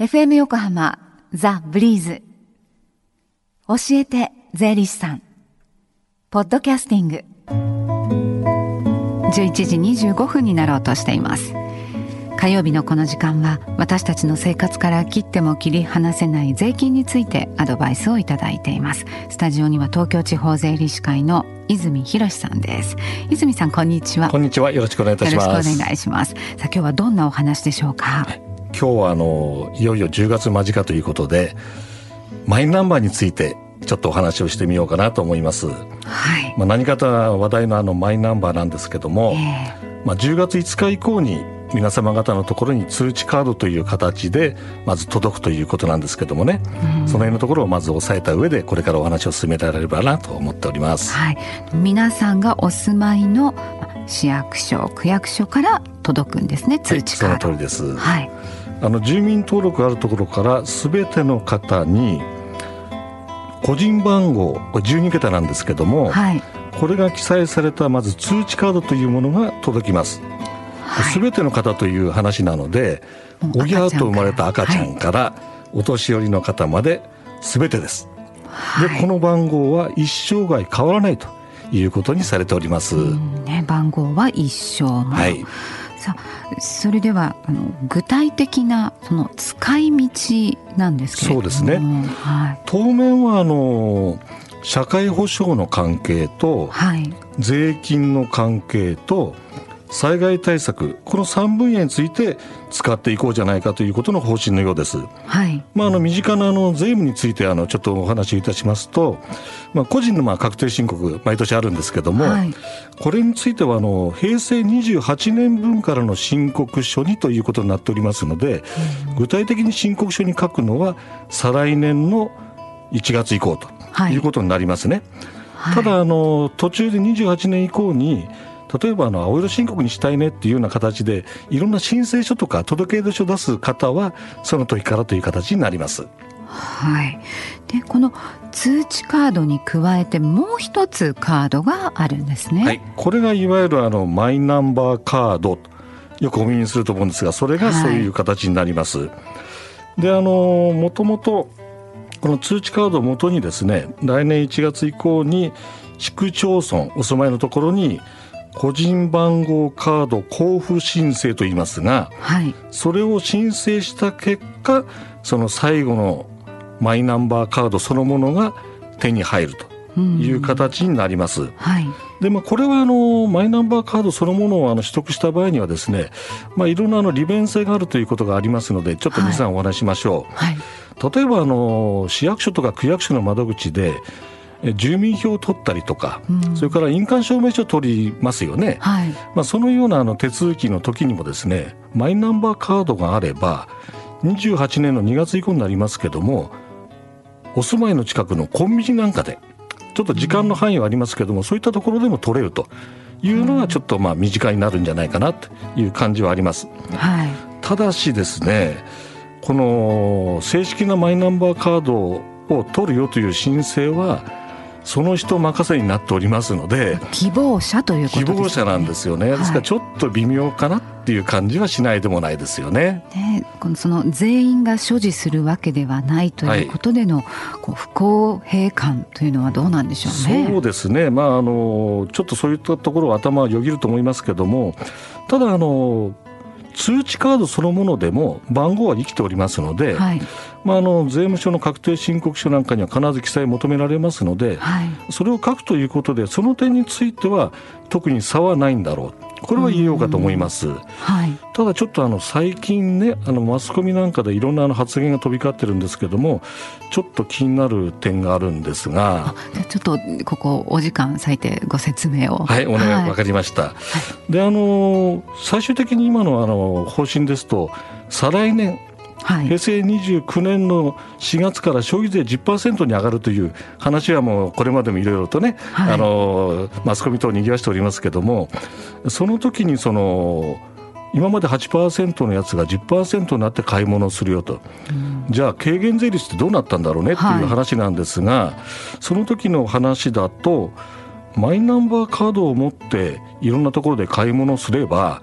FM 横浜ザ・ブリーズ。教えて税理士さん。ポッドキャスティング。11時25分になろうとしています。火曜日のこの時間は私たちの生活から切っても切り離せない税金についてアドバイスをいただいています。スタジオには東京地方税理士会の泉博さんです。泉さんこんにちは。こんにちは。よろしくお願いいたします。よろしくお願いします。さあ今日はどんなお話でしょうか、はい今日はあのいよいよ10月間近ということでマイナンバーについてちょっとお話をしてみようかなと思います。はい。まあ何かと話題のあのマイナンバーなんですけども、えー、まあ10月5日以降に皆様方のところに通知カードという形でまず届くということなんですけどもね、うん、その辺のところをまず押さえた上でこれからお話を進められればなと思っております。はい。皆さんがお住まいの市役所区役所から届くんですね通知カード。はい、その通りです。はい。あの住民登録あるところから全ての方に個人番号これ12桁なんですけども、はい、これが記載されたまず通知カードというものが届きます。す、べ、ての方という話なのでおぎゃーと生まれた赤ちゃんから、お年寄りの方まで全てです。でこの番号は一生涯変わらないということにされております。ね、番号は一生はいさあそれではあの具体的なその使い道なんですけれども。そうですね、はい、当面はあの社会保障の関係と、はい、税金の関係と災害対策この3分野について使っていこうじゃないかということの方針のようです。はい。まああの身近なあの税務についてあのちょっとお話しいたしますと、まあ個人のまあ確定申告毎年あるんですけども、はい、これについてはあの平成28年分からの申告書にということになっておりますので、うん、具体的に申告書に書くのは再来年の1月以降ということになりますね。はい、ただあの途中で28年以降に例えばあの青色申告にしたいねっていうような形でいろんな申請書とか届出書出す方はその時からという形になります。はい、でこの通知カードに加えてもう一つカードがあるんですね。はい、これがいわゆるあのマイナンバーカードよくお耳にすると思うんですがそれがそういう形になります。はい、であのもともとこの通知カードをもとにですね来年1月以降に市区町村お住まいのところに個人番号カード交付申請と言いますが、はい、それを申請した結果その最後のマイナンバーカードそのものが手に入るという形になります。はい、でまあ、これはあのマイナンバーカードそのものをあの取得した場合にはですね、まあ、いろんなあの利便性があるということがありますのでちょっと皆さんお話しましょう。はい、例えばあの市役所とか区役所の窓口で住民票を取ったりとか、うん、それから印鑑証明書を取りますよね、はい、まあ、そのようなあの手続きの時にもですねマイナンバーカードがあれば28年の2月以降になりますけどもお住まいの近くのコンビニなんかでちょっと時間の範囲はありますけども、うん、そういったところでも取れるというのがちょっとまあ身近になるんじゃないかなという感じはあります。はい、ただしですねこの正式なマイナンバーカードを取るよという申請はその人任せになっておりますので希望者ということね希望者なんですよね、はい、ですからちょっと微妙かなっていう感じはしないでもないですよね。ねこのその全員が所持するわけではないということでの、はい、こう不公平感というのはどうなんでしょうね。そうですね、まあ、あのちょっとそういったところは頭はよぎると思いますけどもただあの通知カードそのものでも番号は生きておりますので、はい、まあ、あの税務署の確定申告書なんかには必ず記載求められますので、はい、それを書くということでその点については特に差はないんだろうこれは言えようかと思います。はい、ただちょっとあの最近ねあのマスコミなんかでいろんなあの発言が飛び交ってるんですけどもちょっと気になる点があるんですが。ちょっとここお時間割いてご説明を。はいお願い、はい、分かりました、はい、であの最終的に今のあの方針ですと再来年はい、平成29年の4月から消費税10%に上がるという話はもうこれまでもいろいろとね、はい、あのマスコミ等を賑わしておりますけどもその時にその今まで8%のやつが10%になって買い物をするよと、うん、じゃあ軽減税率ってどうなったんだろうねっていう話なんですが、はい、その時の話だとマイナンバーカードを持っていろんなところで買い物をすれば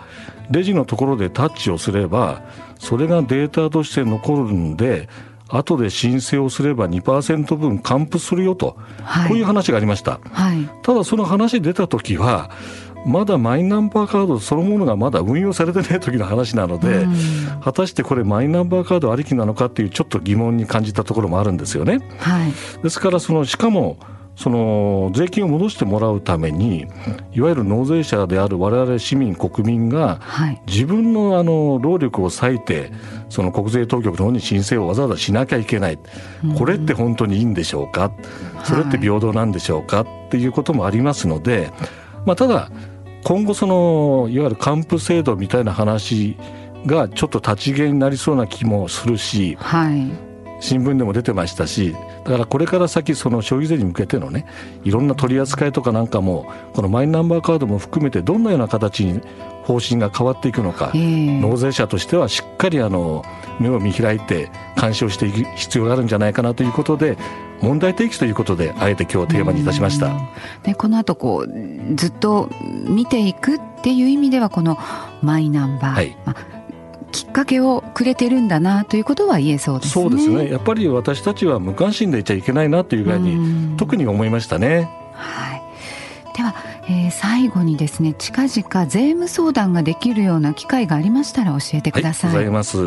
レジのところでタッチをすればそれがデータとして残るんで後で申請をすれば2%分還付するよと、はい、こういう話がありました、はい、ただその話出た時はまだマイナンバーカードそのものがまだ運用されてない時の話なので、果たしてこれマイナンバーカードありきなのかっていうちょっと疑問に感じたところもあるんですよね。はい、ですからそのしかもその税金を戻してもらうためにいわゆる納税者である我々市民国民が自分のあの労力を割いてその国税当局の方に申請をわざわざしなきゃいけない。これって本当にいいんでしょうか？それって平等なんでしょうか？っていうこともありますのでまあただ今後そのいわゆる還付制度みたいな話がちょっと立ち消えになりそうな気もするし、はい、新聞でも出てましたしだからこれから先その消費税に向けてのねいろんな取り扱いとかなんかもこのマイナンバーカードも含めてどんなような形に方針が変わっていくのか、納税者としてはしっかりあの目を見開いて監視をしていく必要があるんじゃないかなということで問題提起ということであえて今日テーマにいたしました。でこの後こうずっと見ていくっていう意味ではこのマイナンバー、はい。まあきっかけをくれてるんだなということは言えそうですね。そうですね。やっぱり私たちは無関心でいちゃいけないなというぐらいに特に思いましたね。はい。では、えー、最後にですね近々税務相談ができるような機会がありましたら教えてください。はい、ございます。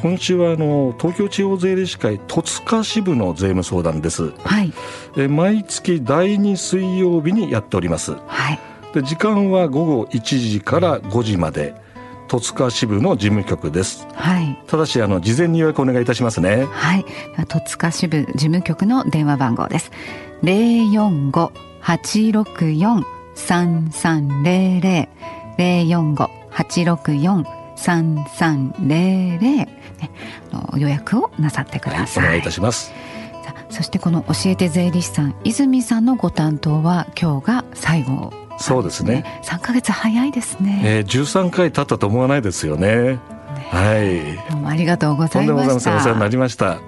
今週はあの東京地方税理士会戸塚支部の税務相談です。はい。え毎月第2水曜日にやっております。はい。で時間は午後1時から5時まで。戸塚支部の事務局です。はい。ただしあの事前に予約お願いいたしますね。はい。戸塚支部事務局の電話番号です。零四五八六四三三零零零四五八六四三三零零予約をなさってください。はい、お願いいたします。そしてこの教えて税理士さん泉さんのご担当は今日が最後そうですね。三ヶ月早いですね。えー、十三回経ったと思わないですよね。ねはい。どうもありがとうございました。お世話になりました。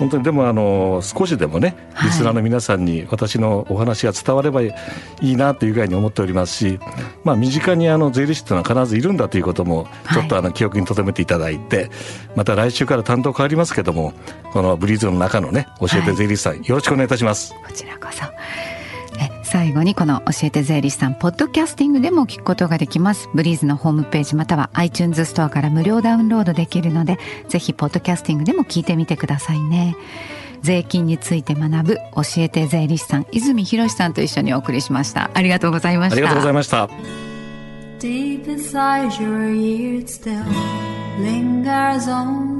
本当にでもあの少しでもねリスナーの皆さんに私のお話が伝わればいいなというぐらいに思っておりますし、まあ、身近にあの税理士というのは必ずいるんだということもちょっとあの記憶に留めていただいて、また来週から担当変わりますけどもこのブリーズの中のね教えて税理士さん、よろしくお願いいたします。こちらこそ最後にこの教えて税理士さんポッドキャスティングでも聞くことができます。ブリーズのホームページまたは iTunes ストアから無料ダウンロードできるのでぜひポッドキャスティングでも聞いてみてくださいね。税金について学ぶ教えて税理士さん泉博さんと一緒にお送りしました。ありがとうございました。ありがとうございました。Deep inside your ears still lingers on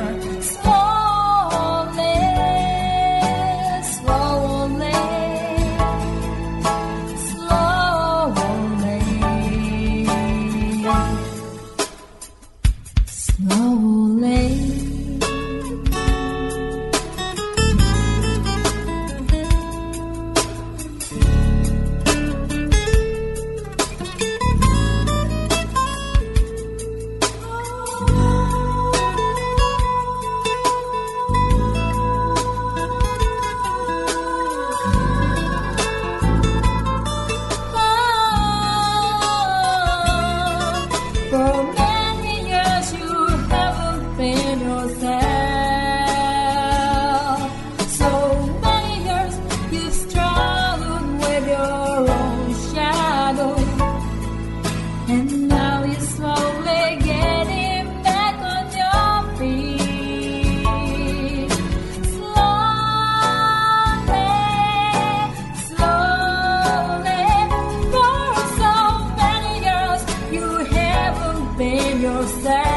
your stare.